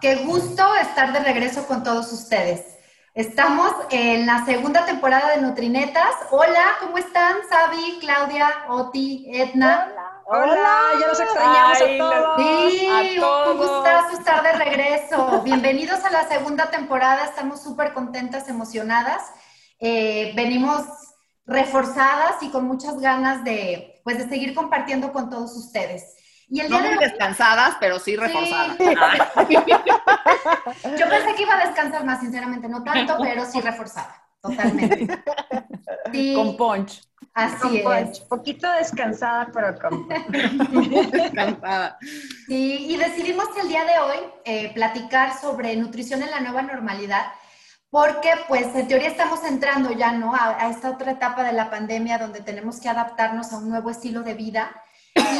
qué gusto estar de regreso con todos ustedes. Estamos en la segunda temporada de Nutrinetas. Hola, ¿cómo están? Sabi, Claudia, Oti, Edna. Hola, Hola ya nos extrañamos a todos. Sí, un gustazo estar de regreso. Bienvenidos a la segunda temporada. Estamos súper contentas, emocionadas. Eh, venimos reforzadas y con muchas ganas de, pues, de seguir compartiendo con todos ustedes. Y el no muy descansadas, pero sí reforzadas. Yo pensé que iba a descansar más, sinceramente, no tanto, pero sí reforzada, totalmente. Con punch. Así es. Poquito descansada, pero con descansada. Sí, y decidimos el día de hoy eh, platicar sobre nutrición en la nueva normalidad, porque pues en teoría estamos entrando ya, ¿no? A, a esta otra etapa de la pandemia donde tenemos que adaptarnos a un nuevo estilo de vida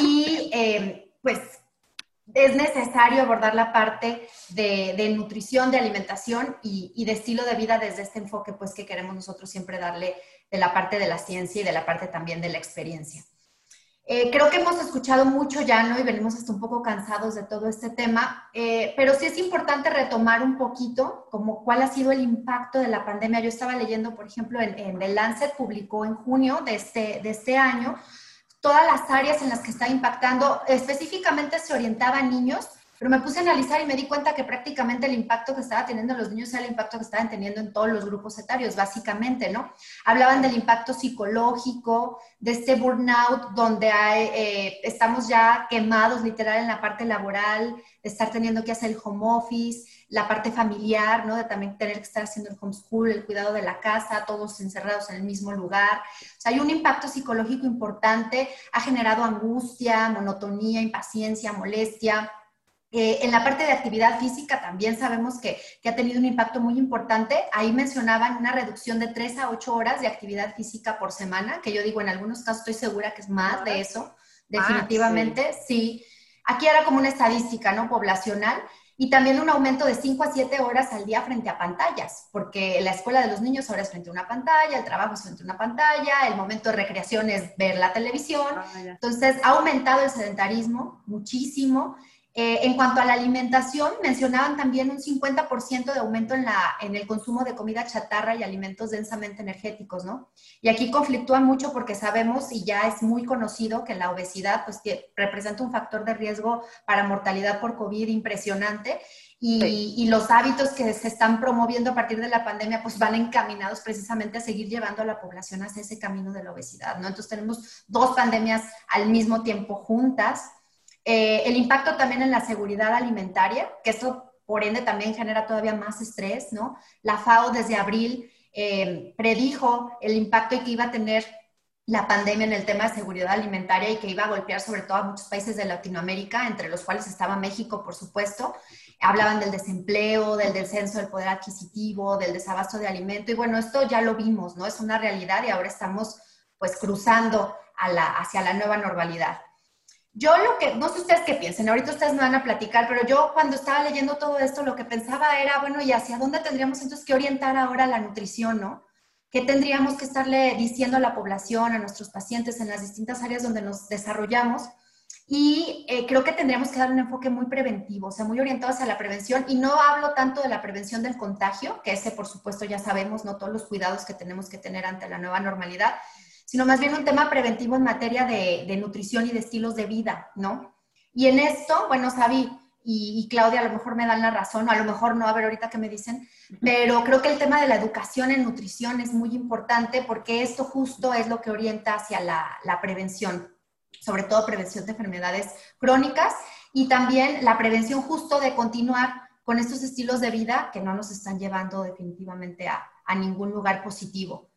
y eh, pues es necesario abordar la parte de, nutrición, de alimentación y, de estilo de vida desde este enfoque pues que queremos nosotros siempre darle de la parte de la ciencia y de la parte también de la experiencia. Eh, creo que hemos escuchado mucho ya, ¿no? Y venimos hasta un poco cansados de todo este tema, eh, pero sí es importante retomar un poquito como cuál ha sido el impacto de la pandemia. Yo estaba leyendo, por ejemplo, en, en The Lancet publicó en junio de este, de este año todas las áreas en las que está impactando. Específicamente se orientaba a niños, pero me puse a analizar y me di cuenta que prácticamente el impacto que estaba teniendo los niños era el impacto que estaban teniendo en todos los grupos etarios, básicamente, ¿no? Hablaban del impacto psicológico, de este burnout, donde eh, estamos ya quemados literal en la parte laboral, de estar teniendo que hacer el home office, la parte familiar, ¿no? De también tener que estar haciendo el homeschool, el cuidado de la casa, todos encerrados en el mismo lugar. O sea, hay un impacto psicológico importante, ha generado angustia, monotonía, impaciencia, molestia. Eh, en la parte de actividad física también sabemos que, que, ha tenido un impacto muy importante. Ahí mencionaban una reducción de 3 a 8 horas de actividad física por semana, que yo digo, en algunos casos estoy segura que es más de eso, definitivamente, sí. sí. Aquí era como una estadística, ¿no? Poblacional y también un aumento de 5 a 7 horas al día frente a pantallas, porque la escuela de los niños ahora es frente a una pantalla, el trabajo es frente a una pantalla, el momento de recreación es ver la televisión. Ah, Entonces, ha aumentado el sedentarismo muchísimo. Eh, en cuanto a la alimentación, mencionaban también un 50% de aumento en, la, en el consumo de comida chatarra y alimentos densamente energéticos, ¿no? Y aquí conflictúa mucho porque sabemos y ya es muy conocido que la obesidad pues, representa un factor de riesgo para mortalidad por COVID impresionante. Y, y, los hábitos que se están promoviendo a partir de la pandemia pues van encaminados precisamente a seguir llevando a la población hacia ese camino de la obesidad, ¿no? Entonces tenemos dos pandemias al mismo tiempo juntas eh, el impacto también en la seguridad alimentaria, que esto por ende también genera todavía más estrés, ¿no? La FAO desde abril eh, predijo el impacto que iba a tener la pandemia en el tema de seguridad alimentaria y que iba a golpear sobre todo a muchos países de Latinoamérica, entre los cuales estaba México, por supuesto. Hablaban del desempleo, del descenso del poder adquisitivo, del desabasto de alimento. Y bueno, esto ya lo vimos, ¿no? Es una realidad y ahora estamos pues cruzando hacia la nueva normalidad. Yo lo que, no sé ustedes qué piensen, ahorita ustedes me van a platicar, pero yo cuando estaba leyendo todo esto, lo que pensaba era, bueno, ¿y hacia dónde tendríamos entonces que orientar ahora la nutrición, no? ¿Qué tendríamos que estarle diciendo a la población, a nuestros pacientes en las distintas áreas donde nos desarrollamos? Y eh, creo que tendríamos que dar un enfoque muy preventivo, o sea, muy orientado hacia la prevención. Y no hablo tanto de la prevención del contagio, que ese, por supuesto, ya sabemos, ¿no? Todos los cuidados que tenemos que tener ante la nueva normalidad, sino más bien un tema preventivo en materia de, nutrición y de estilos de vida, ¿no? Y en esto, bueno, Sabi y, Claudia a lo mejor me dan la razón, o a lo mejor no, a ver ahorita qué me dicen, pero creo que el tema de la educación en nutrición es muy importante porque esto justo es lo que orienta hacia la, la prevención, sobre todo prevención de enfermedades crónicas y también la prevención justo de continuar con estos estilos de vida que no nos están llevando definitivamente a, a ningún lugar positivo.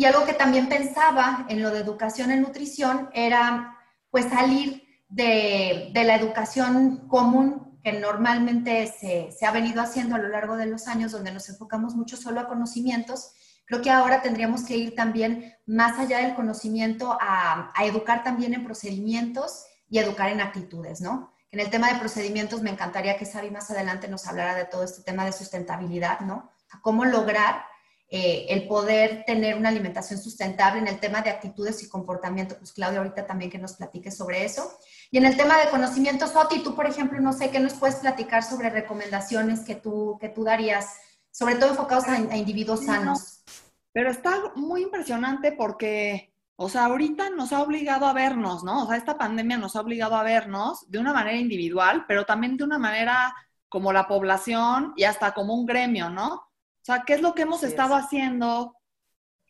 Y algo que también pensaba en lo de educación en nutrición era pues salir de, la educación común que normalmente se, ha venido haciendo a lo largo de los años, donde nos enfocamos mucho solo a conocimientos. Creo que ahora tendríamos que ir también más allá del conocimiento a, a educar también en procedimientos y educar en actitudes, ¿no? En el tema de procedimientos me encantaría que Sabi más adelante nos hablara de todo este tema de sustentabilidad, ¿no? Cómo lograr eh, el poder tener una alimentación sustentable en el tema de actitudes y comportamiento. Pues Claudia, ahorita también que nos platique sobre eso. Y en el tema de conocimiento, Soti, tú, por ejemplo, no sé qué nos puedes platicar sobre recomendaciones que tú, que tú darías, sobre todo enfocados a, a individuos sanos. Pero está muy impresionante porque, o sea, ahorita nos ha obligado a vernos, ¿no? O sea, esta pandemia nos ha obligado a vernos de una manera individual, pero también de una manera como la población y hasta como un gremio, ¿no? O sea, ¿qué es lo que hemos estado haciendo?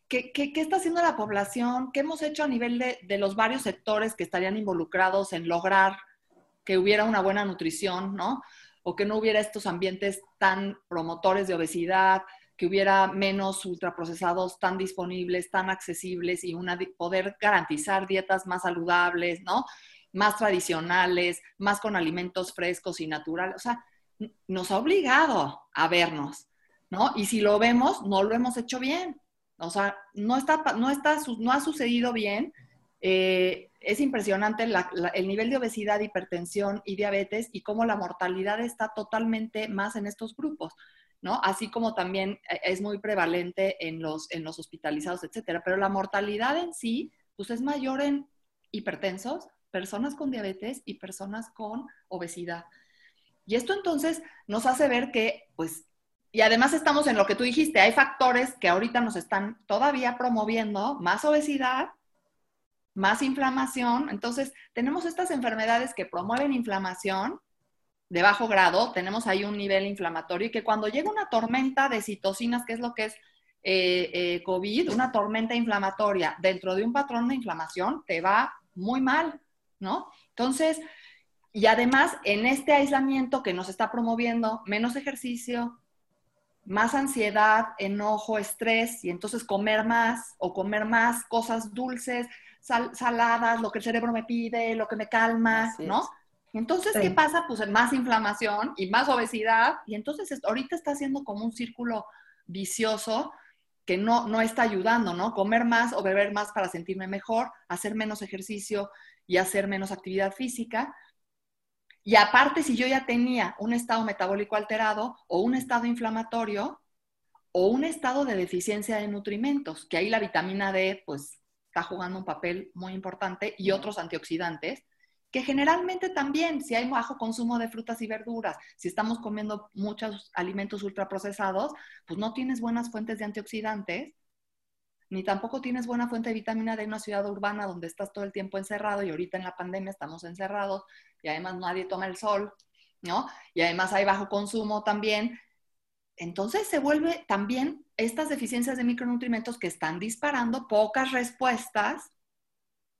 ¿Qué, ¿Qué, qué, está haciendo la población? ¿Qué hemos hecho a nivel de, de, los varios sectores que estarían involucrados en lograr que hubiera una buena nutrición, ¿no? O que no hubiera estos ambientes tan promotores de obesidad, que hubiera menos ultraprocesados tan disponibles, tan accesibles y una, poder garantizar dietas más saludables, ¿no? Más tradicionales, más con alimentos frescos y naturales. O sea, nos ha obligado a vernos. ¿No? Y si lo vemos, no lo hemos hecho bien. O sea, no, está, no, está, no ha sucedido bien. Eh, es impresionante el nivel de obesidad, hipertensión y diabetes y cómo la mortalidad está totalmente más en estos grupos, ¿no? Así como también eh, es muy prevalente en los, en los hospitalizados, etcétera. Pero la mortalidad en sí, pues es mayor en hipertensos, personas con diabetes y personas con obesidad. Y esto entonces nos hace ver que, pues, y además estamos en lo que tú dijiste, hay factores que ahorita nos están todavía promoviendo más obesidad, más inflamación. Entonces, tenemos estas enfermedades que promueven inflamación de bajo grado, tenemos ahí un nivel inflamatorio y que cuando llega una tormenta de citocinas, que es lo que es eh, eh, COVID, una tormenta inflamatoria dentro de un patrón de inflamación, te va muy mal, ¿no? Entonces, y además en este aislamiento que nos está promoviendo menos ejercicio, más ansiedad, enojo, estrés, y entonces comer más o comer más cosas dulces, saladas, lo que el cerebro me pide, lo que me calma, ¿no? Entonces, ¿qué pasa? Pues más inflamación y más obesidad, y entonces ahorita está haciendo como un círculo vicioso que no, no está ayudando, ¿no? Comer más o beber más para sentirme mejor, hacer menos ejercicio y hacer menos actividad física, y aparte, si yo ya tenía un estado metabólico alterado o un estado inflamatorio o un estado de deficiencia de nutrimentos, que ahí la vitamina D pues está jugando un papel muy importante y otros antioxidantes, que generalmente también, si hay bajo consumo de frutas y verduras, si estamos comiendo muchos alimentos ultraprocesados, pues no tienes buenas fuentes de antioxidantes ni tampoco tienes buena fuente de vitamina D en una ciudad urbana donde estás todo el tiempo encerrado y ahorita en la pandemia estamos encerrados y además nadie toma el sol, ¿no? Y además hay bajo consumo también. Entonces se vuelve también estas deficiencias de micronutrientes que están disparando pocas respuestas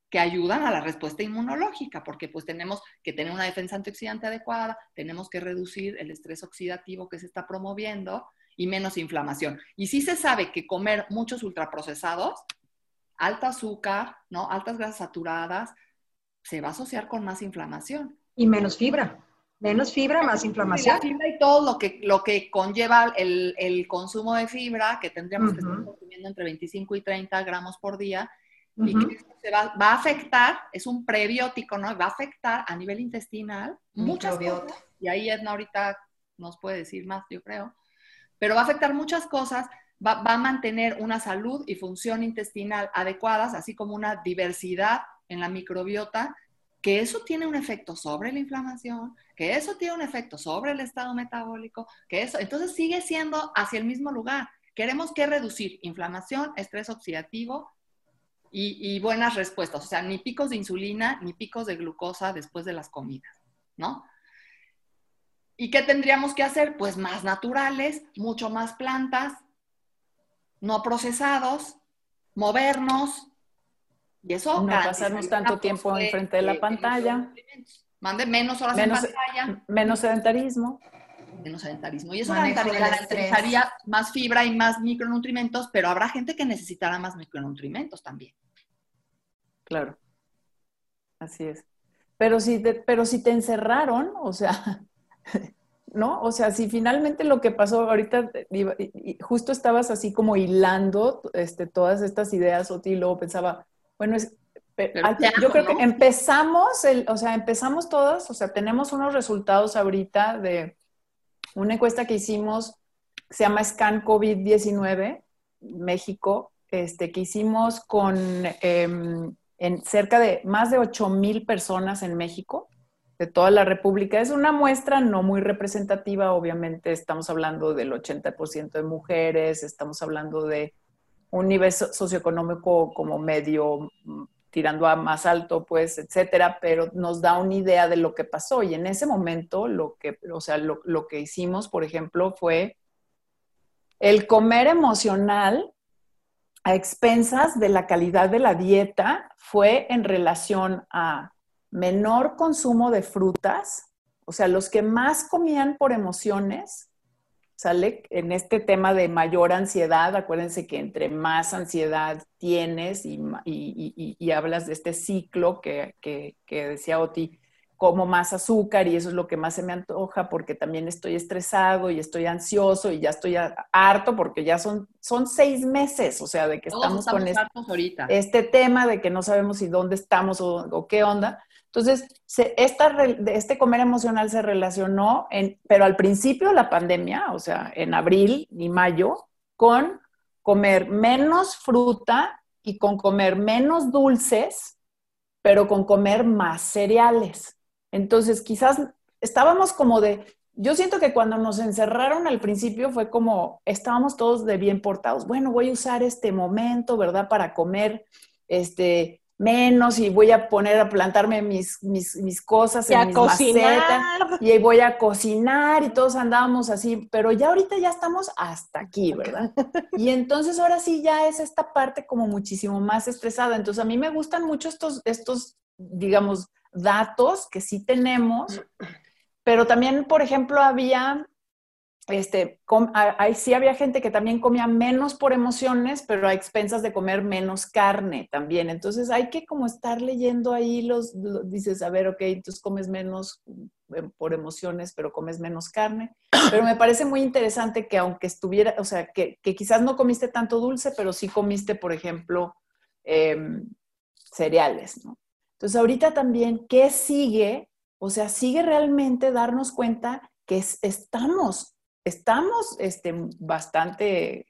que ayudan a la respuesta inmunológica, porque pues tenemos que tener una defensa antioxidante adecuada, tenemos que reducir el estrés oxidativo que se está promoviendo, y menos inflamación. Y sí se sabe que comer muchos ultraprocesados, alta azúcar, ¿no? Altas grasas saturadas, se va a asociar con más inflamación. Y menos fibra. Menos fibra, más inflamación. La fibra y todo lo que, lo que conlleva el, el consumo de fibra, que tendríamos que estar consumiendo entre 25 y 30 gramos por día, y que se va, va, a afectar, es un prebiótico, ¿no? Va a afectar a nivel intestinal muchas cosas. Y ahí Edna ahorita nos puede decir más, yo creo pero va a afectar muchas cosas, va, a mantener una salud y función intestinal adecuadas, así como una diversidad en la microbiota, que eso tiene un efecto sobre la inflamación, que eso tiene un efecto sobre el estado metabólico, que eso, entonces sigue siendo hacia el mismo lugar. Queremos que reducir inflamación, estrés oxidativo y, y buenas respuestas, o sea, ni picos de insulina, ni picos de glucosa después de las comidas, ¿no? ¿Y qué tendríamos que hacer? Pues más naturales, mucho más plantas, no procesados, movernos. Y eso. No pasarnos tanto tiempo enfrente de la pantalla. Mande menos horas en pantalla. Menos sedentarismo. Menos sedentarismo. Y eso necesitaría más fibra y más micronutrientes, pero habrá gente que necesitará más micronutrientes también. Claro. Así es. Pero si pero si te encerraron, o sea, ¿no? O sea, si finalmente lo que pasó ahorita, justo estabas así como hilando este, todas estas ideas, Oti, y luego pensaba, bueno, es, yo creo que empezamos, el, o sea, empezamos todas, o sea, tenemos unos resultados ahorita de una encuesta que hicimos, se llama Scan COVID-19, México, este, que hicimos con em, en cerca de más de 8 mil personas en México, de toda la República. Es una muestra no muy representativa, obviamente estamos hablando del 80% de mujeres, estamos hablando de un nivel socioeconómico como medio mm, tirando a más alto, pues, etcétera, pero nos da una idea de lo que pasó. Y en ese momento, lo que, o sea, lo, lo que hicimos, por ejemplo, fue el comer emocional a expensas de la calidad de la dieta fue en relación a menor consumo de frutas, o sea, los que más comían por emociones ¿sale? En este tema de mayor ansiedad, acuérdense que entre más ansiedad tienes y, hablas de este ciclo que, decía Oti, como más azúcar y eso es lo que más se me antoja porque también estoy estresado y estoy ansioso y ya estoy harto porque ya son, son seis meses, o sea, de que estamos, con este, este, tema de que no sabemos si dónde estamos o qué onda. Entonces, este comer emocional se relacionó, en, pero al principio de la pandemia, o sea, en abril y mayo, con comer menos fruta y con comer menos dulces, pero con comer más cereales. Entonces, quizás estábamos como de, yo siento que cuando nos encerraron al principio fue como, estábamos todos de bien portados. Bueno, voy a usar este momento, ¿verdad? Para comer, este, menos y voy a poner a plantarme mis, mis, cosas y en mis cocinar. y voy a cocinar y todos andábamos así, pero ya ahorita ya estamos hasta aquí, ¿verdad? Y entonces ahora sí ya es esta parte como muchísimo más estresada. Entonces a mí me gustan mucho estos, estos digamos, datos que sí tenemos, pero también, por ejemplo, había este, ahí sí había gente que también comía menos por emociones, pero a expensas de comer menos carne también. Entonces hay que como estar leyendo ahí los, dices, a ver, ok, entonces comes menos eh, por emociones, pero comes menos carne. Pero me parece muy interesante que aunque estuviera, o sea, que, quizás no comiste tanto dulce, pero sí comiste, por ejemplo, em, cereales, ¿no? Entonces ahorita también, ¿qué sigue? O sea, sigue realmente darnos cuenta que estamos estamos este, bastante,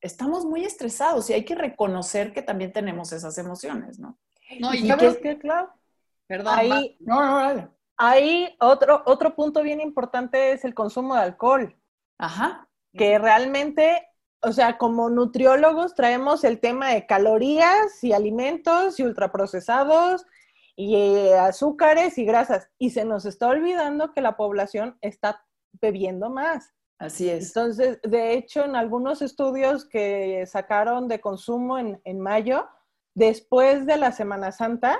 estamos muy estresados y hay que reconocer que también tenemos esas emociones, ¿no? No, y ¿sabes qué, claro? Perdón. Ahí, no, no, dale. Ahí otro, otro punto bien importante es el consumo de alcohol. Ajá. Que realmente, o sea, como nutriólogos traemos el tema de calorías y alimentos y ultraprocesados y eh, azúcares y grasas. Y se nos está olvidando que la población está bebiendo más. Así es. Entonces, de hecho, en algunos estudios que sacaron de consumo en, mayo, después de la Semana Santa,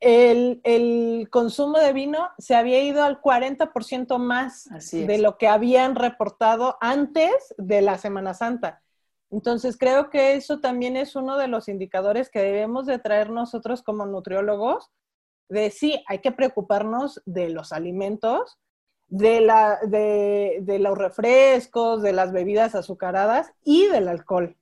el, consumo de vino se había ido al 40% más de lo que habían reportado antes de la Semana Santa. Entonces, creo que eso también es uno de los indicadores que debemos de traer nosotros como nutriólogos, de sí, hay que preocuparnos de los alimentos, de, la, de, los refrescos, de las bebidas azucaradas y del alcohol.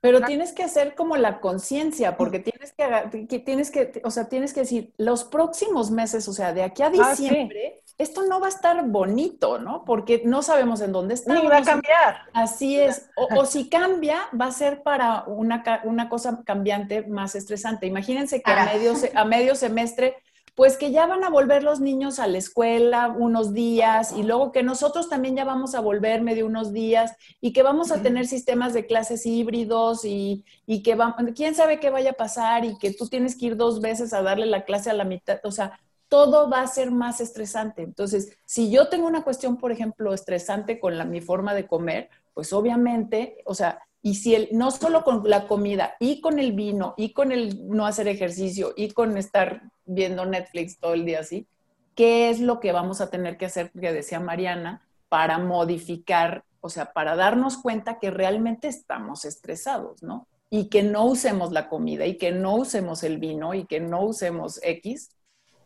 Pero tienes que hacer como la conciencia, porque tienes que, tienes que, o sea, tienes que decir, los próximos meses, o sea, de aquí a ah, diciembre, esto no va a estar bonito, ¿no? Porque no sabemos en dónde está. Ni va a cambiar. Así es. O, si cambia, va a ser para una, una cosa cambiante más estresante. Imagínense que a medio, a medio semestre pues que ya van a volver los niños a la escuela unos días y luego que nosotros también ya vamos a volver medio unos días y que vamos a tener sistemas de clases híbridos y, y que vamos, quién sabe qué vaya a pasar y que tú tienes que ir dos veces a darle la clase a la mitad, o sea, todo va a ser más estresante. Entonces, si yo tengo una cuestión, por ejemplo, estresante con la, mi forma de comer, pues obviamente, o sea, y si el, no solo con la comida, y con el vino, y con el no hacer ejercicio, y con estar viendo Netflix todo el día así, ¿qué es lo que vamos a tener que hacer, que decía Mariana, para modificar, o sea, para darnos cuenta que realmente estamos estresados, ¿no? Y que no usemos la comida, y que no usemos el vino, y que no usemos X,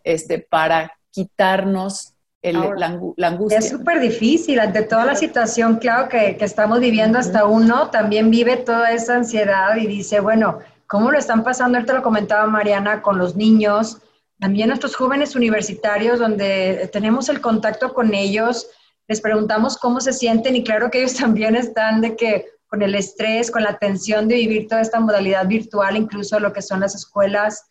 este, para quitarnos la, angustia. Es súper difícil, ante toda la situación, claro, que, que estamos viviendo, hasta uno también vive toda esa ansiedad y dice, bueno, ¿cómo lo están pasando? Ahorita lo comentaba Mariana con los niños, también nuestros jóvenes universitarios, donde tenemos el contacto con ellos, les preguntamos cómo se sienten y claro que ellos también están de que, con el estrés, con la tensión de vivir toda esta modalidad virtual, incluso lo que son las escuelas.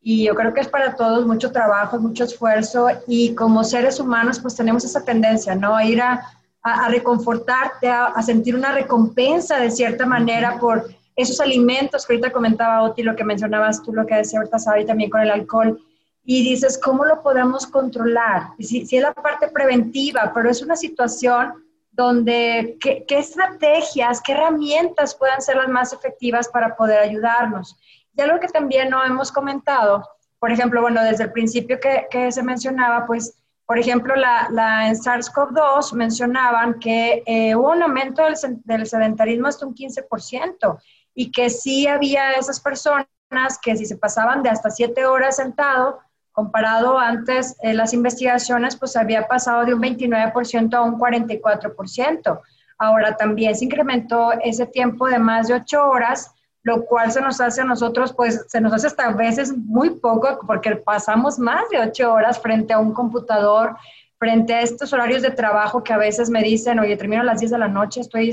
Y yo creo que es para todos mucho trabajo, mucho esfuerzo y como seres humanos pues tenemos esa tendencia, ¿no? A ir a, a, reconfortarte, a, sentir una recompensa de cierta manera por esos alimentos que ahorita comentaba Oti, lo que mencionabas tú, lo que decía ahorita Sabi también con el alcohol. Y dices, ¿cómo lo podemos controlar? Si, si es la parte preventiva, pero es una situación donde qué, estrategias, qué herramientas puedan ser las más efectivas para poder ayudarnos. Y algo que también no hemos comentado, por ejemplo, bueno, desde el principio que, que se mencionaba, pues, por ejemplo, la, la en SARS-CoV-2 mencionaban que eh, hubo un aumento del, del, sedentarismo hasta un 15% y que sí había esas personas que si se pasaban de hasta 7 horas sentado, Comparado antes, eh, las investigaciones, pues había pasado de un 29% a un 44%. Ahora también se incrementó ese tiempo de más de 8 horas, lo cual se nos hace a nosotros, pues se nos hace hasta a veces muy poco, porque pasamos más de 8 horas frente a un computador, frente a estos horarios de trabajo que a veces me dicen, oye, termino a las 10 de la noche, estoy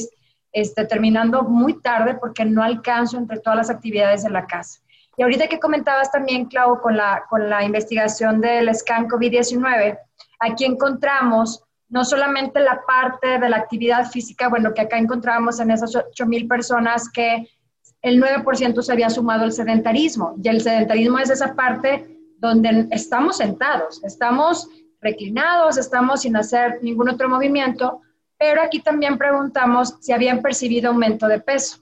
este, terminando muy tarde porque no alcanzo entre todas las actividades de la casa. Y ahorita que comentabas también, Clau, con la, con la investigación del scan COVID-19, aquí encontramos no solamente la parte de la actividad física, bueno, que acá encontramos en esas 8 mil personas que el 9% se había sumado al sedentarismo. Y el sedentarismo es esa parte donde estamos sentados, estamos reclinados, estamos sin hacer ningún otro movimiento, pero aquí también preguntamos si habían percibido aumento de peso.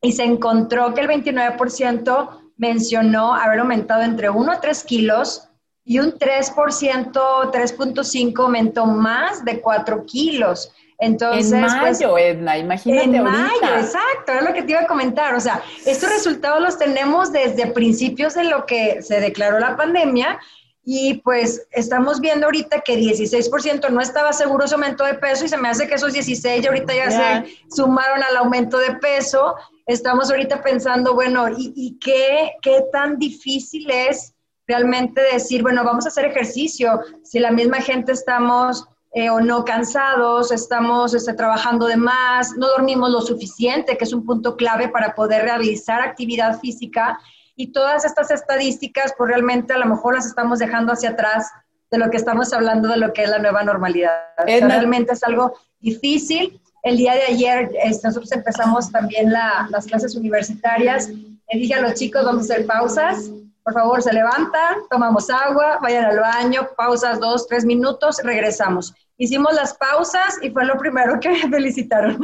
Y se encontró que el 29% mencionó haber aumentado entre 1 a 3 kilos y un 3%, 3.5 aumentó más de 4 kilos. Entonces, en pues, mayo, Edna, imagínate En mayo, exacto, es lo que te iba a comentar. O sea, estos resultados los tenemos desde principios de lo que se declaró la pandemia y pues estamos viendo ahorita que 16% no estaba seguro su aumento de peso y se me hace que esos 16 ahorita ya se sumaron al aumento de peso estamos ahorita pensando, bueno, ¿y, qué, qué, tan difícil es realmente decir, bueno, vamos a hacer ejercicio? Si la misma gente estamos eh, o no cansados, estamos este, trabajando de más, no dormimos lo suficiente, que es un punto clave para poder realizar actividad física. Y todas estas estadísticas, pues realmente a lo mejor las estamos dejando hacia atrás de lo que estamos hablando de lo que es la nueva normalidad. realmente es algo difícil el día de ayer este, nosotros empezamos también las clases universitarias. Le dije a los chicos, vamos a hacer pausas. Por favor, se levantan, tomamos agua, vayan al baño, pausas dos, tres minutos, regresamos. Hicimos las pausas y fue lo primero que me felicitaron.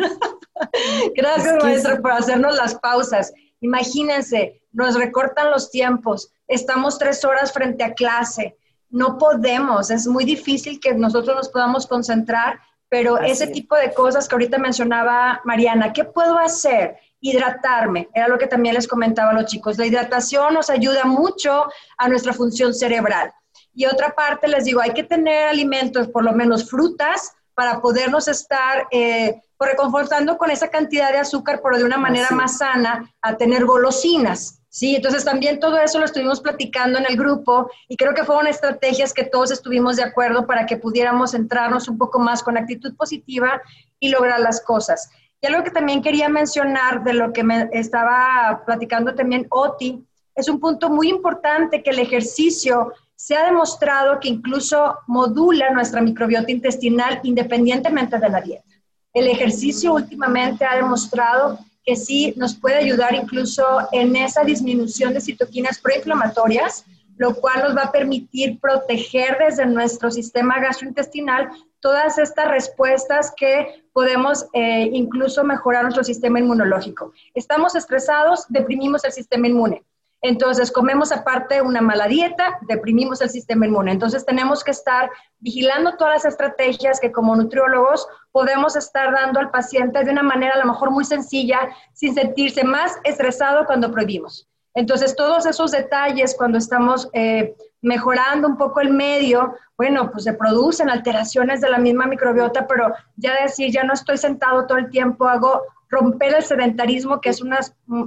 Gracias, maestro, por hacernos las pausas. Imagínense, nos recortan los tiempos, estamos tres horas frente a clase, no podemos, es muy difícil que nosotros nos podamos concentrar pero ese tipo de cosas que ahorita mencionaba Mariana, ¿qué puedo hacer? Hidratarme, era lo que también les comentaba a los chicos. La hidratación nos ayuda mucho a nuestra función cerebral. Y otra parte, les digo, hay que tener alimentos, por lo menos frutas, para podernos estar eh, reconfortando con esa cantidad de azúcar, pero de una manera más sana, a tener golosinas. Sí, entonces también todo eso lo estuvimos platicando en el grupo y creo que fueron estrategias que todos estuvimos de acuerdo para que pudiéramos centrarnos un poco más con actitud positiva y lograr las cosas. Y algo que también quería mencionar de lo que me estaba platicando también Oti, es un punto muy importante que el ejercicio se ha demostrado que incluso modula nuestra microbiota intestinal independientemente de la dieta. El ejercicio últimamente ha demostrado que sí nos puede ayudar incluso en esa disminución de citoquinas proinflamatorias, lo cual nos va a permitir proteger desde nuestro sistema gastrointestinal todas estas respuestas que podemos eh, incluso mejorar nuestro sistema inmunológico. Estamos estresados, deprimimos el sistema inmune. Entonces, comemos aparte una mala dieta, deprimimos el sistema inmune. Entonces, tenemos que estar vigilando todas las estrategias que como nutriólogos podemos estar dando al paciente de una manera a lo mejor muy sencilla, sin sentirse más estresado cuando prohibimos. Entonces, todos esos detalles cuando estamos eh, mejorando un poco el medio, bueno, pues se producen alteraciones de la misma microbiota, pero ya decir, ya no estoy sentado todo el tiempo, hago romper el sedentarismo, que es una,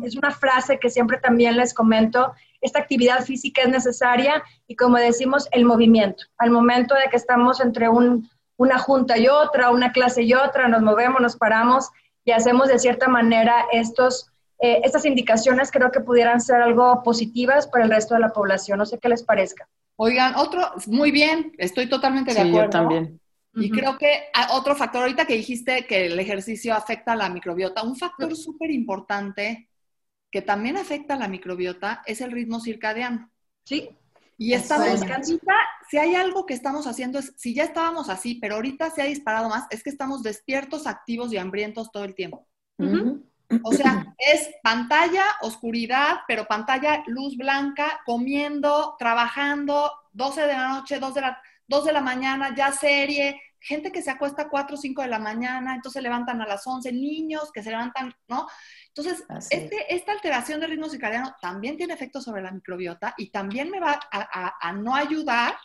es una frase que siempre también les comento. Esta actividad física es necesaria y como decimos, el movimiento. Al momento de que estamos entre una junta y otra, una clase y otra, nos movemos, nos paramos, y hacemos de cierta manera estos, eh, estas indicaciones, creo que pudieran ser algo positivas para el resto de la población. No sé qué les parezca. Oigan, otro, muy bien, estoy totalmente de acuerdo. Yo también. Y creo que otro factor, ahorita que dijiste que el ejercicio afecta a la microbiota, un factor súper importante que también afecta a la microbiota es el ritmo circadiano. Sí. Y estamos, si hay algo que estamos haciendo, es, si ya estábamos así, pero ahorita se ha disparado más, es que estamos despiertos, activos y hambrientos todo el tiempo. O sea, es pantalla, oscuridad, pero pantalla, luz blanca, comiendo, trabajando, 12 de la noche, 2 de la, 2 de la mañana, ya serie, gente que se acuesta a 4 o 5 de la mañana, entonces se levantan a las 11, niños que se levantan, ¿no? Entonces, este, esta alteración del ritmo circadiano también tiene efectos sobre la microbiota y también me va a, no ayudar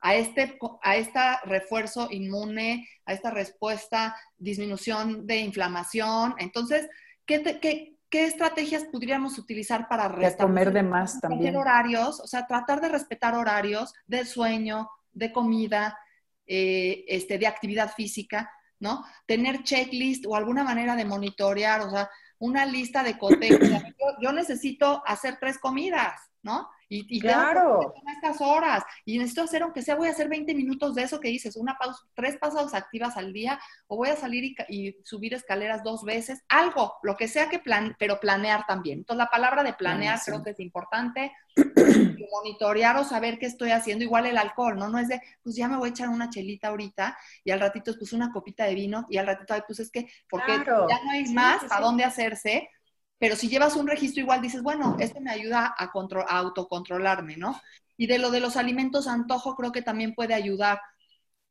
a este a esta refuerzo inmune, a esta respuesta, disminución de inflamación. Entonces, ¿qué, qué, estrategias podríamos utilizar para comer de más también. horarios, o sea, tratar de respetar horarios de sueño, de comida, eh, este, de actividad física, ¿no? Tener checklist o alguna manera de monitorear, o sea, una lista de cotejo. yo, necesito hacer tres comidas, ¿no? Y, y claro. tengo estas horas. Y necesito hacer, aunque sea, voy a hacer 20 minutos de eso que dices, una pausa, tres pasadas activas al día, o voy a salir y, subir escaleras dos veces, algo, lo que sea que plan, pero planear también. Entonces, la palabra de planear creo que es importante. monitorear o saber qué estoy haciendo, igual el alcohol, ¿no? No es de, pues ya me voy a echar una chelita ahorita y al ratito pues una copita de vino y al ratito, pues es que, porque ya no hay más a dónde hacerse, pero si llevas un registro igual dices, bueno, esto me ayuda a, a autocontrolarme, ¿no? Y de lo de los alimentos antojo creo que también puede ayudar.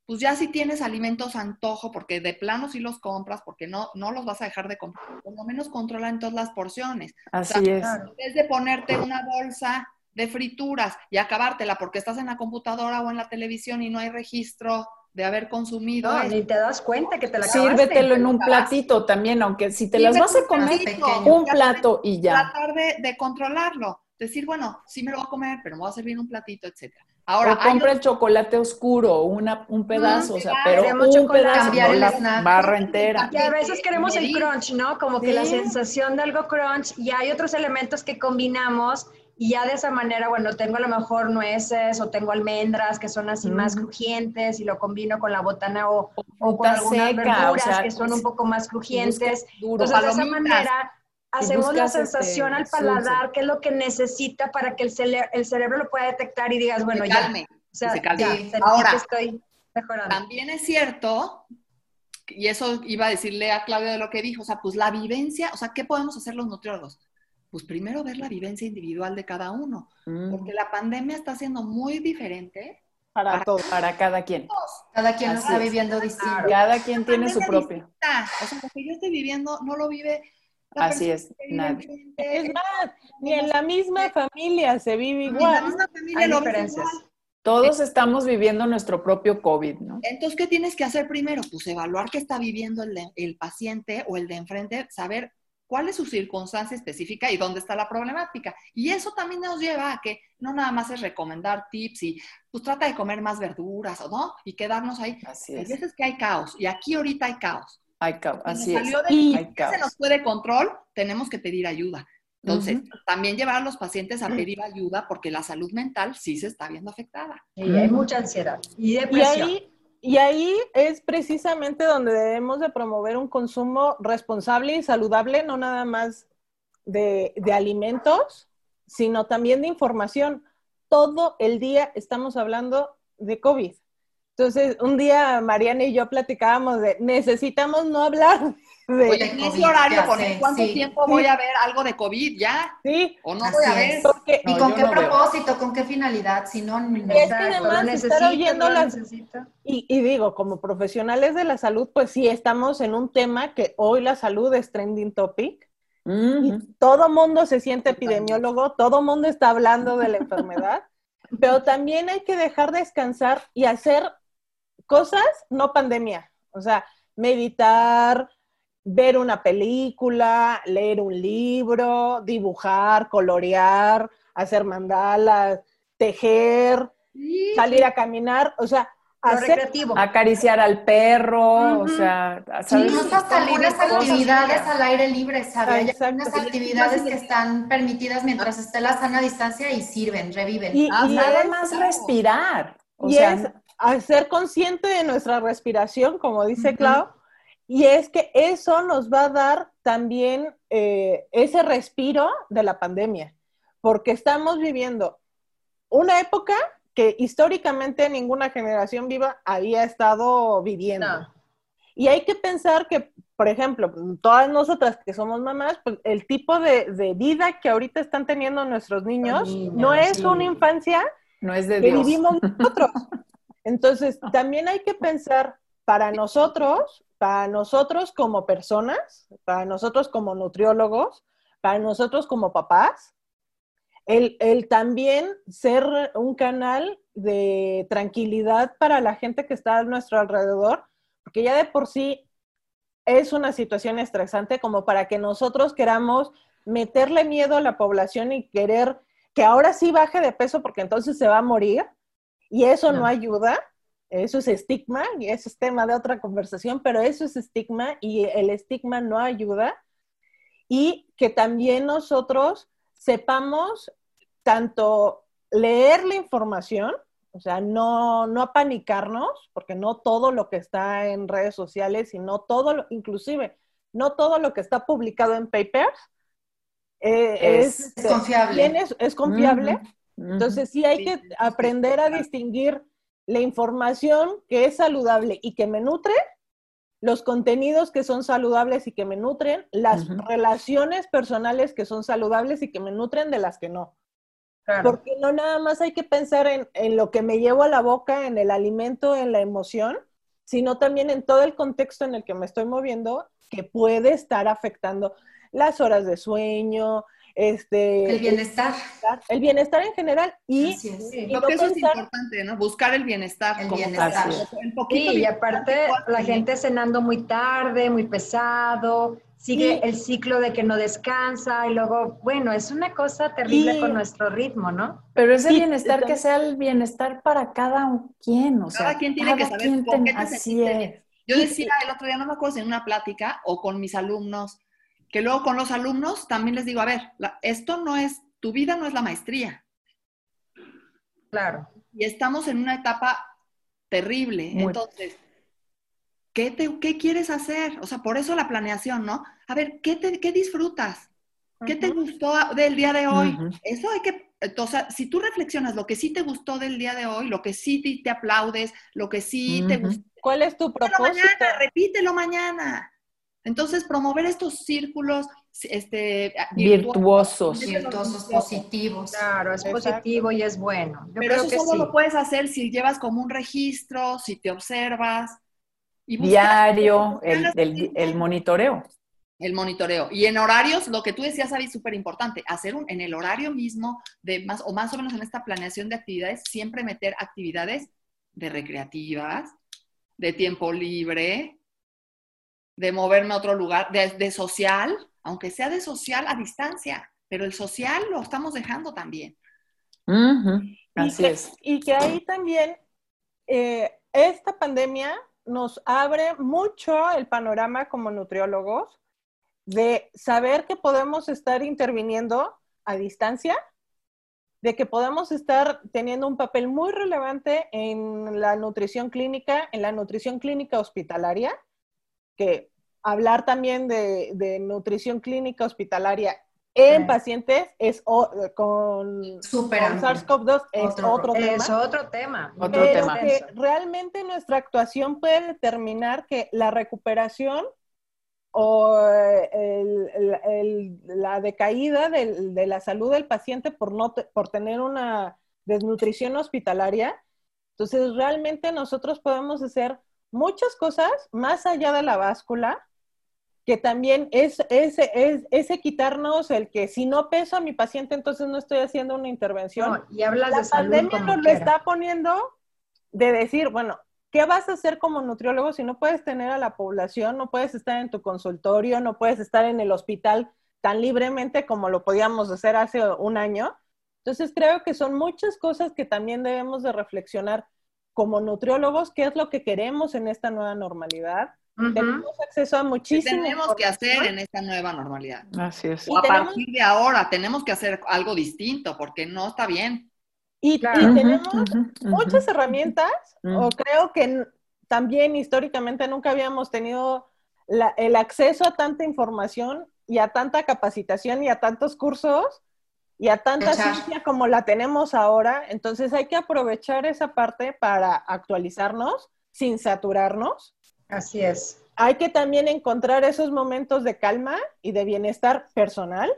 Pues ya si tienes alimentos antojo, porque de plano sí los compras, porque no, no los vas a dejar de comprar, por lo menos controla en todas las porciones. Así es. En vez de ponerte una bolsa de frituras y acabártela porque estás en la computadora o en la televisión y no hay registro de haber consumido. No, ni te das cuenta que te la acabaste. Sírvetelo en un platito también, aunque si te las vas a comer, un plato y ya. Tratar de, controlarlo. Decir, bueno, sí me lo voy a comer, pero me voy a servir un platito, etcétera. Ahora, o compra el chocolate oscuro, una, un pedazo, o sea, pero un pedazo, no la barra entera. Y a veces queremos el crunch, ¿no? Como que la sensación de algo crunch y hay otros elementos que combinamos y ya de esa manera, bueno, tengo a lo mejor nueces o tengo almendras que son así más crujientes y lo combino con la botana o, o con algunas verduras que son un poco más crujientes. Entonces, de esa manera hacemos la este, sensación al paladar, que es lo que necesita para que el, el cerebro lo pueda detectar y digas, bueno, ya. O sea, ya, Ahora, estoy mejorando. También es cierto y eso iba a decirle a Claudia de lo que dijo, o sea, pues la vivencia, o sea, ¿qué podemos hacer los nutriólogos? Pues primero ver la vivencia individual de cada uno, mm. porque la pandemia está siendo muy diferente para, todos, para cada quien. Cada quien lo está viviendo distinto. Cada quien tiene su propio. O sea, lo que yo estoy viviendo no lo vive. Así es, nadie. Es más, ni en la misma familia se vive igual. en la misma familia lo diferencias. Todos estamos viviendo nuestro propio COVID, ¿no? Entonces, ¿qué tienes que hacer primero? Pues evaluar qué está viviendo el, el paciente o el de enfrente, saber cuál es su circunstancia específica y dónde está la problemática. Y eso también nos lleva a que no nada más es recomendar tips y pues trata de comer más verduras, ¿o no? Y quedarnos ahí. Así es. Hay veces que hay caos y aquí ahorita hay caos. Hay caos, así es. y se nos puede control, tenemos que pedir ayuda. Entonces, también llevar a los pacientes a pedir ayuda porque la salud mental sí se está viendo afectada. Y hay mucha ansiedad y depresión. Y ahí es precisamente donde debemos de promover un consumo responsable y saludable, no nada más de, alimentos, sino también de información. Todo el día estamos hablando de COVID. Entonces, un día Mariana y yo platicábamos de necesitamos no hablar Oye, en ese horario, cuánto tiempo voy a ver algo de COVID ya? Sí. ¿O no voy a ver? ¿Y con qué propósito, con qué finalidad? Si no, es que además estar oyendo las... Y, y, digo, como profesionales de la salud, pues sí, estamos en un tema que hoy la salud es trending topic. Y todo mundo se siente epidemiólogo, todo mundo está hablando de la enfermedad, pero también hay que dejar descansar y hacer cosas no pandemia. O sea, meditar, ver una película, leer un libro, dibujar, colorear, hacer mandalas, tejer, salir a caminar, o sea, recreativo. Acariciar al perro, o sea, ¿sabes? Incluso hasta algunas actividades al aire libre, ¿sabes? Hay algunas actividades que están permitidas mientras esté la sana distancia y sirven, reviven. Y, ah, nada más respirar. O y sea, es ser consciente de nuestra respiración, como dice Clau, y es que eso nos va a dar también eh, ese respiro de la pandemia, porque estamos viviendo una época que históricamente ninguna generación viva había estado viviendo. Y hay que pensar que, por ejemplo, todas nosotras que somos mamás, pues el tipo de, vida que ahorita están teniendo nuestros niños, no es una infancia no es de que vivimos nosotros. Entonces, también hay que pensar para nosotros, para nosotros como personas, para nosotros como nutriólogos, para nosotros como papás, el, también ser un canal de tranquilidad para la gente que está a nuestro alrededor, porque ya de por sí es una situación estresante como para que nosotros queramos meterle miedo a la población y querer que ahora sí baje de peso porque entonces se va a morir y eso no, ayuda. Eso es estigma y eso es tema de otra conversación, pero eso es estigma y el estigma no ayuda. Y que también nosotros sepamos tanto leer la información, o sea, no, no apanicarnos, porque no todo lo que está en redes sociales y no todo, inclusive, no todo lo que está publicado en papers eh, es, confiable. Es, confiable. Entonces sí hay que aprender a distinguir la información que es saludable y que me nutre los contenidos que son saludables y que me nutren, las relaciones personales que son saludables y que me nutren de las que no. Porque no nada más hay que pensar en, en, lo que me llevo a la boca, en el alimento, en la emoción, sino también en todo el contexto en el que me estoy moviendo que puede estar afectando las horas de sueño, este, el bienestar. El bienestar en general y, lo que eso es importante, ¿no? Buscar el bienestar. El bienestar. Sí, y aparte la gente cenando muy tarde, muy pesado, sigue el ciclo de que no descansa y luego, bueno, es una cosa terrible con nuestro ritmo, ¿no? Pero ese bienestar que sea el bienestar para cada quien, o sea, cada quien tiene que saber qué así es. Yo decía el otro día, no me acuerdo en una plática o con mis alumnos, que luego con los alumnos también les digo, a ver, esto no es, tu vida no es la maestría. Claro. Y estamos en una etapa terrible. Entonces, ¿qué, te, ¿qué quieres hacer? O sea, por eso la planeación, ¿no? A ver, ¿qué, te, qué disfrutas? ¿Qué te gustó del día de hoy? Eso hay que, entonces, si tú reflexionas lo que sí te gustó del día de hoy, lo que sí te, aplaudes, lo que sí te gustó. ¿Cuál es tu propósito? Mañana, repítelo mañana. Entonces, promover estos círculos este, virtuosos. Virtuosos, positivos. Claro, es positivo y es bueno. Pero eso solo lo puedes hacer si llevas como un registro, si te observas. Y Diario, el, monitoreo. El monitoreo. Y en horarios, lo que tú decías, Avi, súper importante, hacer un, en el horario mismo, de más o más o menos en esta planeación de actividades, siempre meter actividades de recreativas, de tiempo libre, de moverme a otro lugar, de, social, aunque sea de social a distancia, pero el social lo estamos dejando también. Así y es. y que ahí también eh, esta pandemia nos abre mucho el panorama como nutriólogos de saber que podemos estar interviniendo a distancia, de que podemos estar teniendo un papel muy relevante en la nutrición clínica, en la nutrición clínica hospitalaria, que hablar también de, nutrición clínica hospitalaria en pacientes es con, SARS-CoV-2 es otro, tema. Es otro tema. Otro tema. que realmente nuestra actuación puede determinar que la recuperación o la decaída de, la salud del paciente por, no por tener una desnutrición hospitalaria. Entonces, realmente nosotros podemos hacer muchas cosas más allá de la báscula, que también es, ese es, quitarnos el que si no peso a mi paciente, entonces no estoy haciendo una intervención. y hablas la de salud pandemia nos lo está poniendo de decir, bueno, ¿qué vas a hacer como nutriólogo si no puedes tener a la población, no puedes estar en tu consultorio, no puedes estar en el hospital tan libremente como lo podíamos hacer hace un año? Entonces creo que son muchas cosas que también debemos de reflexionar como nutriólogos qué es lo que queremos en esta nueva normalidad. Tenemos acceso a muchísimo. ¿Qué tenemos que hacer en esta nueva normalidad? Así es. O a partir de ahora tenemos que hacer algo distinto porque no está bien. Y, tenemos muchas herramientas, o creo que también históricamente nunca habíamos tenido el acceso a tanta información y a tanta capacitación y a tantos cursos y a tanta ciencia como la tenemos ahora. Entonces hay que aprovechar esa parte para actualizarnos sin saturarnos. Así es. Hay que también encontrar esos momentos de calma y de bienestar personal,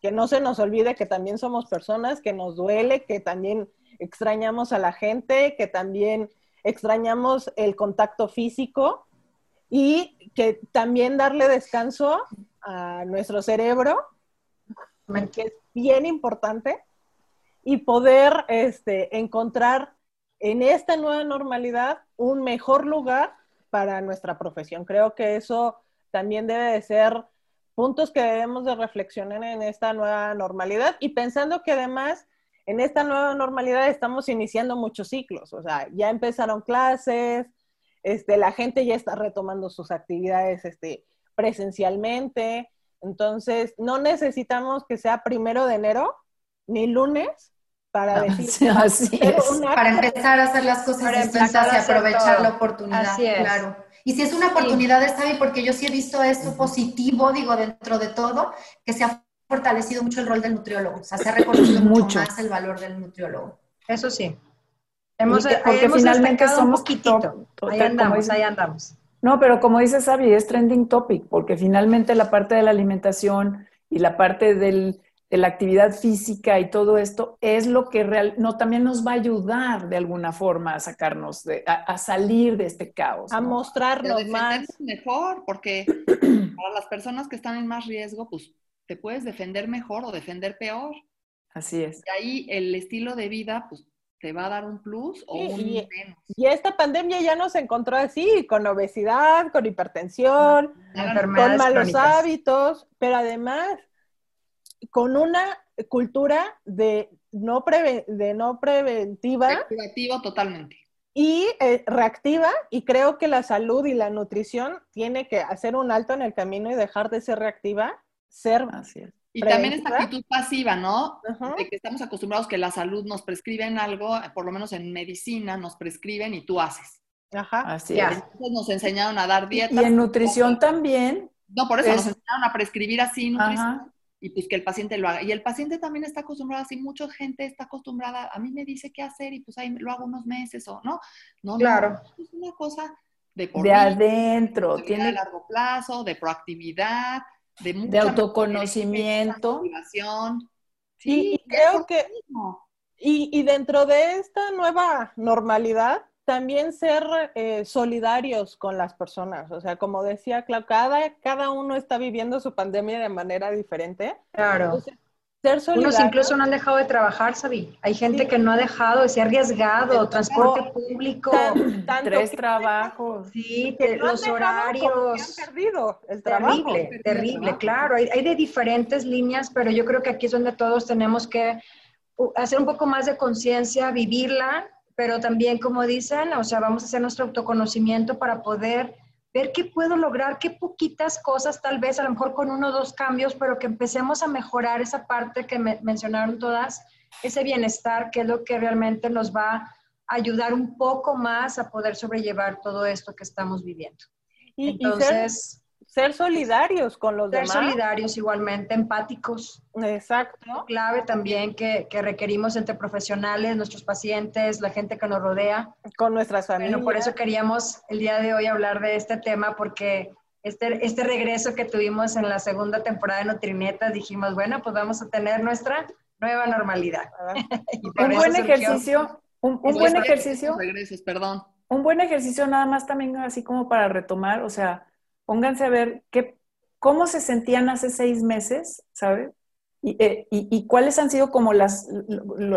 que no se nos olvide que también somos personas, que nos duele, que también extrañamos a la gente, que también extrañamos el contacto físico y que también darle descanso a nuestro cerebro, que es bien importante, y poder este, encontrar en esta nueva normalidad un mejor lugar para nuestra profesión. Creo que eso también debe de ser puntos que debemos de reflexionar en esta nueva normalidad y pensando que además en esta nueva normalidad estamos iniciando muchos ciclos, o sea, ya empezaron clases, este, la gente ya está retomando sus actividades este, presencialmente, entonces no necesitamos que sea primero de enero ni lunes para decir para empezar a hacer las cosas distintas y aprovechar la oportunidad. Claro. Y si es una oportunidad, está bien, porque yo sí he visto esto positivo, digo, dentro de todo, que se ha fortalecido mucho el rol del nutriólogo, o sea, se ha reconocido mucho, más el valor del nutriólogo. Eso sí. Hemos, porque finalmente somos un poquitito. ahí andamos, ahí andamos. No, pero como dice Sabi, es trending topic, porque finalmente la parte de la alimentación y la parte del, de la actividad física y todo esto es lo que real, no, también nos va a ayudar de alguna forma a sacarnos, de, a, salir de este caos. A mostrarnos más. mejor, porque para las personas que están en más riesgo, pues te puedes defender mejor o defender peor. Así es. Y ahí el estilo de vida, pues te va a dar un plus o un y, menos. Y esta pandemia ya nos encontró así, con obesidad, con hipertensión, con malos hábitos, pero además con una cultura de no, de no preventiva. Reactivo totalmente. Y eh, reactiva, y creo que la salud y la nutrición tiene que hacer un alto en el camino y dejar de ser reactiva, ser Así y también esta actitud pasiva, ¿no? De que estamos acostumbrados que la salud nos prescriben algo, por lo menos en medicina nos prescriben y tú haces. Ajá. Así es. Entonces nos enseñaron a dar dietas. Y en nutrición también. No, por eso nos enseñaron a prescribir así nutrición. Y pues que el paciente lo haga. Y el paciente también está acostumbrado así, mucha gente está acostumbrada, a mí me dice qué hacer y pues ahí lo hago unos meses o no. No, claro. es una cosa de, de adentro. De tiene... a largo plazo, de proactividad, de, autoconocimiento. Sí, y creo que, y, y, dentro de esta nueva normalidad, también ser eh, solidarios con las personas. O sea, como decía Clau, cada, cada uno está viviendo su pandemia de manera diferente. Claro. Ser Unos incluso no han dejado de trabajar, Sabi. Hay gente que no ha dejado, se ha arriesgado, transporte público. tres trabajos. Sí, los horarios. Han perdido el trabajo. Terrible, terrible, claro. Hay, hay de diferentes líneas, pero yo creo que aquí es donde todos tenemos que hacer un poco más de conciencia, vivirla, pero también, como dicen, o sea, vamos a hacer nuestro autoconocimiento para poder ver qué puedo lograr, qué poquitas cosas, tal vez a lo mejor con uno o dos cambios, pero que empecemos a mejorar esa parte que me mencionaron todas, ese bienestar, que es lo que realmente nos va a ayudar un poco más a poder sobrellevar todo esto que estamos viviendo. Y, Entonces, ser solidarios con los demás. Ser solidarios igualmente, empáticos. Exacto. Clave también que, que, requerimos entre profesionales, nuestros pacientes, la gente que nos rodea. Con nuestras familias. Bueno, por eso queríamos el día de hoy hablar de este tema, porque este, este regreso que tuvimos en la segunda temporada de Nutrinetas, dijimos, bueno, pues vamos a tener nuestra nueva normalidad. un buen ejercicio, un, un buen ejercicio. Regresos, perdón. Un buen ejercicio nada más también así como para retomar, o sea, pónganse a ver qué, cómo se sentían hace seis meses, ¿sabes? Eh, y, cuáles han sido como las,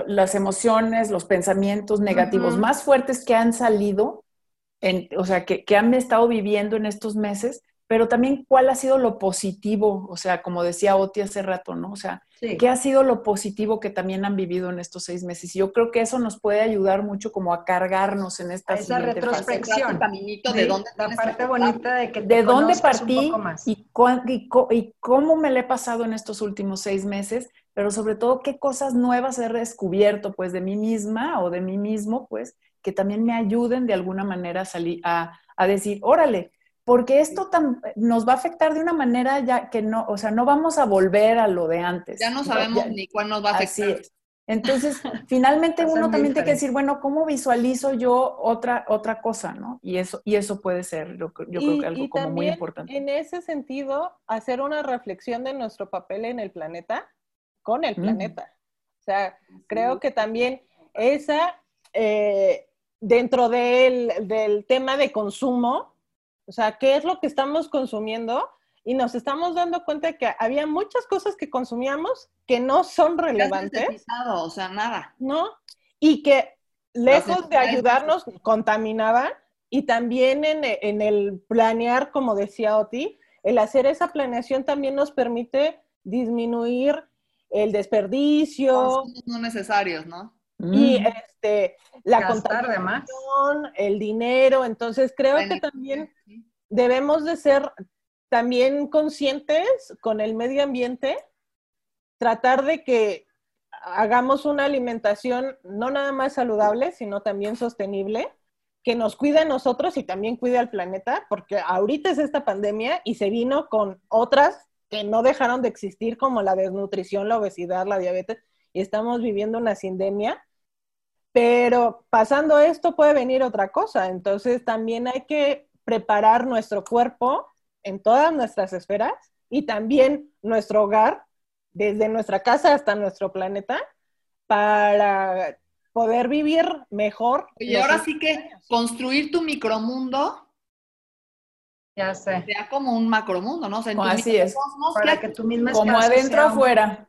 las emociones, los pensamientos negativos más fuertes que han salido, en, o sea, que, que, han estado viviendo en estos meses, pero también cuál ha sido lo positivo, o sea, como decía Oti hace rato, ¿no? O sea, ¿qué ha sido lo positivo que también han vivido en estos seis meses? Y yo creo que eso nos puede ayudar mucho como a cargarnos en esta Esa retrospección. de dónde la parte bonita de que de dónde partí y, y, cómo me le he pasado en estos últimos seis meses, pero sobre todo qué cosas nuevas he descubierto, pues, de mí misma o de mí mismo, pues, que también me ayuden de alguna manera a salir a, a decir, órale, porque esto nos va a afectar de una manera ya que no, o sea, no vamos a volver a lo de antes. Ya no sabemos ni cuándo nos va a afectar. Entonces, finalmente uno también tiene que decir, bueno, ¿cómo visualizo yo otra, otra cosa, no? Y eso, y eso puede ser, yo, creo que algo como muy importante. En ese sentido, hacer una reflexión de nuestro papel en el planeta, con el planeta. O sea, creo que también esa, eh, dentro del, del tema de consumo, o sea, ¿qué es lo que estamos consumiendo? Y nos estamos dando cuenta de que había muchas cosas que consumíamos que no son relevantes. o sea, nada. ¿No? Y que lejos de ayudarnos, contaminaban. Y también en, en, el planear, como decía Oti, el hacer esa planeación también nos permite disminuir el desperdicio. No necesarios, ¿no? Y mm. este, la contaminación, el dinero. Entonces, creo que también debemos de ser también conscientes con el medio ambiente, tratar de que hagamos una alimentación no nada más saludable, sino también sostenible, que nos cuide a nosotros y también cuide al planeta, porque ahorita es esta pandemia y se vino con otras que no dejaron de existir, como la desnutrición, la obesidad, la diabetes, y estamos viviendo una sindemia. Pero pasando esto puede venir otra cosa, entonces también hay que preparar nuestro cuerpo en todas nuestras esferas y también nuestro hogar, desde nuestra casa hasta nuestro planeta, para poder vivir mejor. Y ahora sí que construir tu micromundo. Ya sé. Sea como un macromundo, ¿no? Así es. Para que tú misma Como adentro afuera.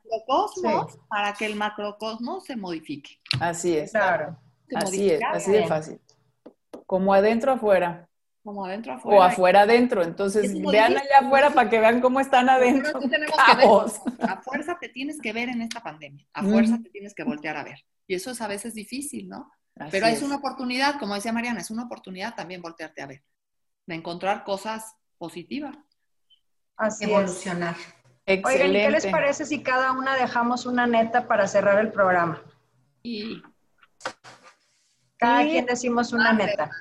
Para que el macrocosmos se modifique. Así es. Claro. Así es, así de fácil. Como adentro afuera como adentro afuera. O afuera adentro. Entonces, vean allá afuera para que vean cómo están adentro. a fuerza te tienes que ver en esta pandemia. A fuerza te tienes que voltear a ver. Y eso es a veces difícil, ¿no? Pero es. una oportunidad, como decía Mariana, es una oportunidad también voltearte a ver. De encontrar cosas positivas. Así Evolucionar. Excelente. Oigan, ¿qué les parece si cada una dejamos una neta para cerrar el programa? Y cada quien decimos una neta.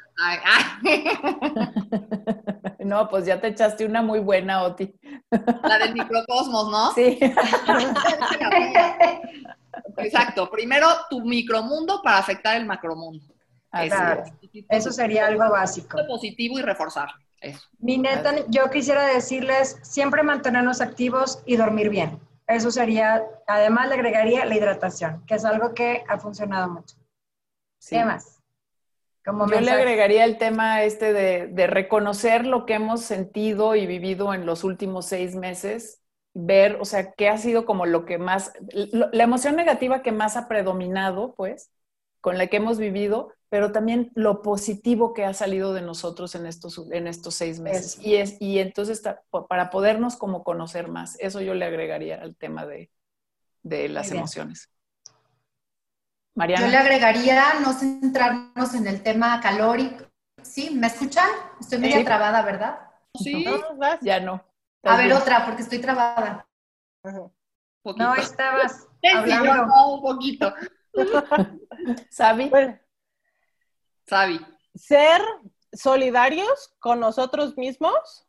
No, pues ya te echaste una muy buena, Oti. La del microcosmos, ¿no? Sí. Exacto. Primero tu micromundo para afectar el macromundo. Claro. Eso sería algo básico. Positivo y reforzar. Eso. Mi neta, yo quisiera decirles siempre mantenernos activos y dormir bien. Eso sería, además le agregaría la hidratación, que es algo que ha funcionado mucho. ¿Qué más? Como Yo le agregaría el tema este de, reconocer lo que hemos sentido y vivido en los últimos seis meses, ver, o sea, qué ha sido como lo que más, la emoción negativa que más ha predominado, pues, con la que hemos vivido, pero también lo positivo que ha salido de nosotros en estos, en estos seis meses. Y, es, y entonces, para podernos como conocer más, eso yo le agregaría al tema de, de las emociones. Yo le agregaría no centrarnos en el tema calórico. ¿Sí? ¿Me escuchan? Estoy media trabada, ¿verdad? Sí, ya no. A ver, otra, porque estoy trabada. No, estabas hablando. un poquito. ¿Sabi? Sabi. Ser solidarios con nosotros mismos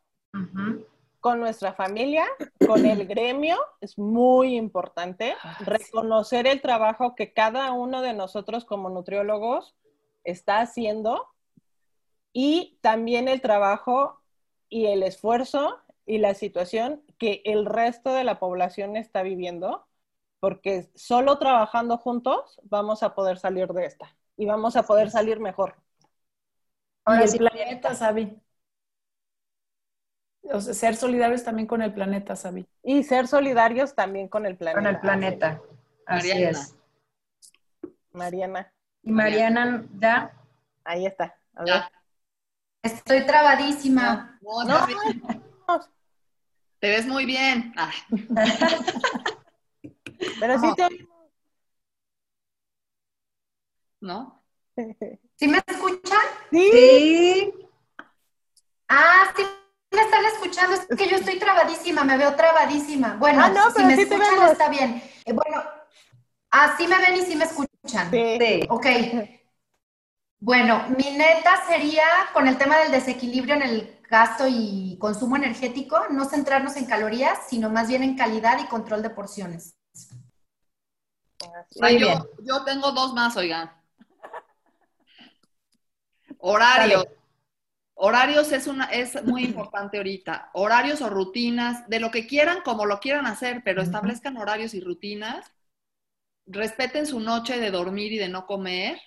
con nuestra familia, con el gremio, es muy importante. Ah, reconocer el trabajo que cada uno de nosotros como nutriólogos está haciendo y también el trabajo y el esfuerzo y la situación que el resto de la población está viviendo, porque solo trabajando juntos vamos a poder salir de esta y vamos a poder salir mejor. Ahora, y el planeta, Sabi ser solidarios también con el planeta, Sabi. Y ser solidarios también con el planeta. Con el planeta. Así es. Mariana. Y Mariana, ¿ya? Ahí está. A ver. Estoy trabadísima. No, Te ves muy bien. Pero sí te oímos. ¿No? ¿Sí me escuchan? Sí. Ah, sí me están escuchando. Es que yo estoy trabadísima, me veo trabadísima. Bueno, ah, si me escuchan está bien. Eh, bueno, así me ven y sí me escuchan. Sí. Ok. Bueno, mi neta sería con el tema del desequilibrio en el gasto y consumo energético, no centrarnos en calorías, sino más bien en calidad y control de porciones. yo, yo, tengo dos más, oigan. Horario. Horarios es, una, es muy importante ahorita. Horarios o rutinas, de lo que quieran, como lo quieran hacer, pero establezcan horarios y rutinas. Respeten su noche de dormir y de no comer.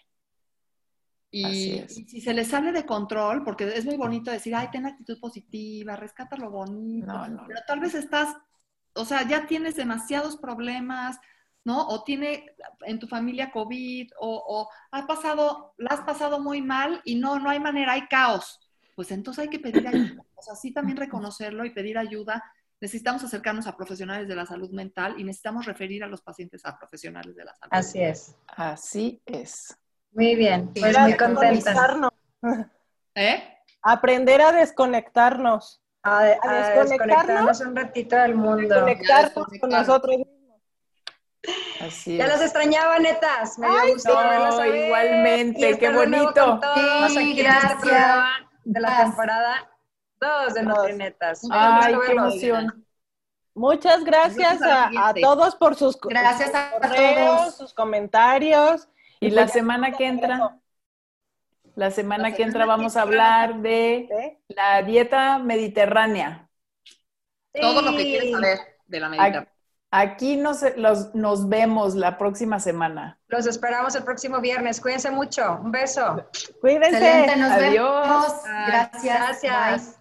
Y, si se les sale de control, porque es muy bonito decir, ay, ten actitud positiva, rescata lo bonito, pero tal vez estás, o sea, ya tienes demasiados problemas, ¿no? O tiene en tu familia COVID, o, o ha pasado, la has pasado muy mal y no, no hay manera, hay caos pues entonces hay que pedir ayuda. O sea, sí también reconocerlo y pedir ayuda. Necesitamos acercarnos a profesionales de la salud mental y necesitamos referir a los pacientes a profesionales de la salud. Así es. Así es. Muy bien, pues muy contenta. ¿Eh? Aprender a desconectarnos. A, desconectarnos, un ratito del mundo. Desconectarnos con nosotros. Así ya las extrañaba, netas. Me dio gusto Igualmente, qué bonito. Sí, gracias de la temporada 2 de Nutrinetas. Ay, qué emoción. Muchas gracias a, todos por sus, gracias a todos. sus comentarios. Y, la pues semana que entra, la semana que entra vamos a hablar de la dieta mediterránea. Todo lo que quieres saber de la mediterránea. Aquí nos, los, nos vemos la próxima semana. Los esperamos el próximo viernes. Cuídense mucho. Un beso. Cuídense. nos Adiós. Gracias. Gracias.